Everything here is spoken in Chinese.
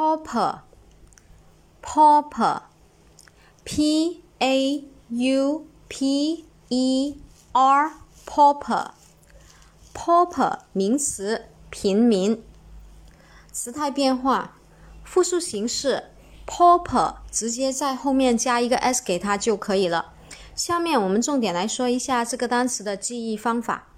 Pauper，Pauper，PAU PER PAUPER，PAUPER 名词，平民，时态变化，复数形式，Pauper 直接在后面加一个 S 给它就可以了。下面我们重点来说一下这个单词的记忆方法。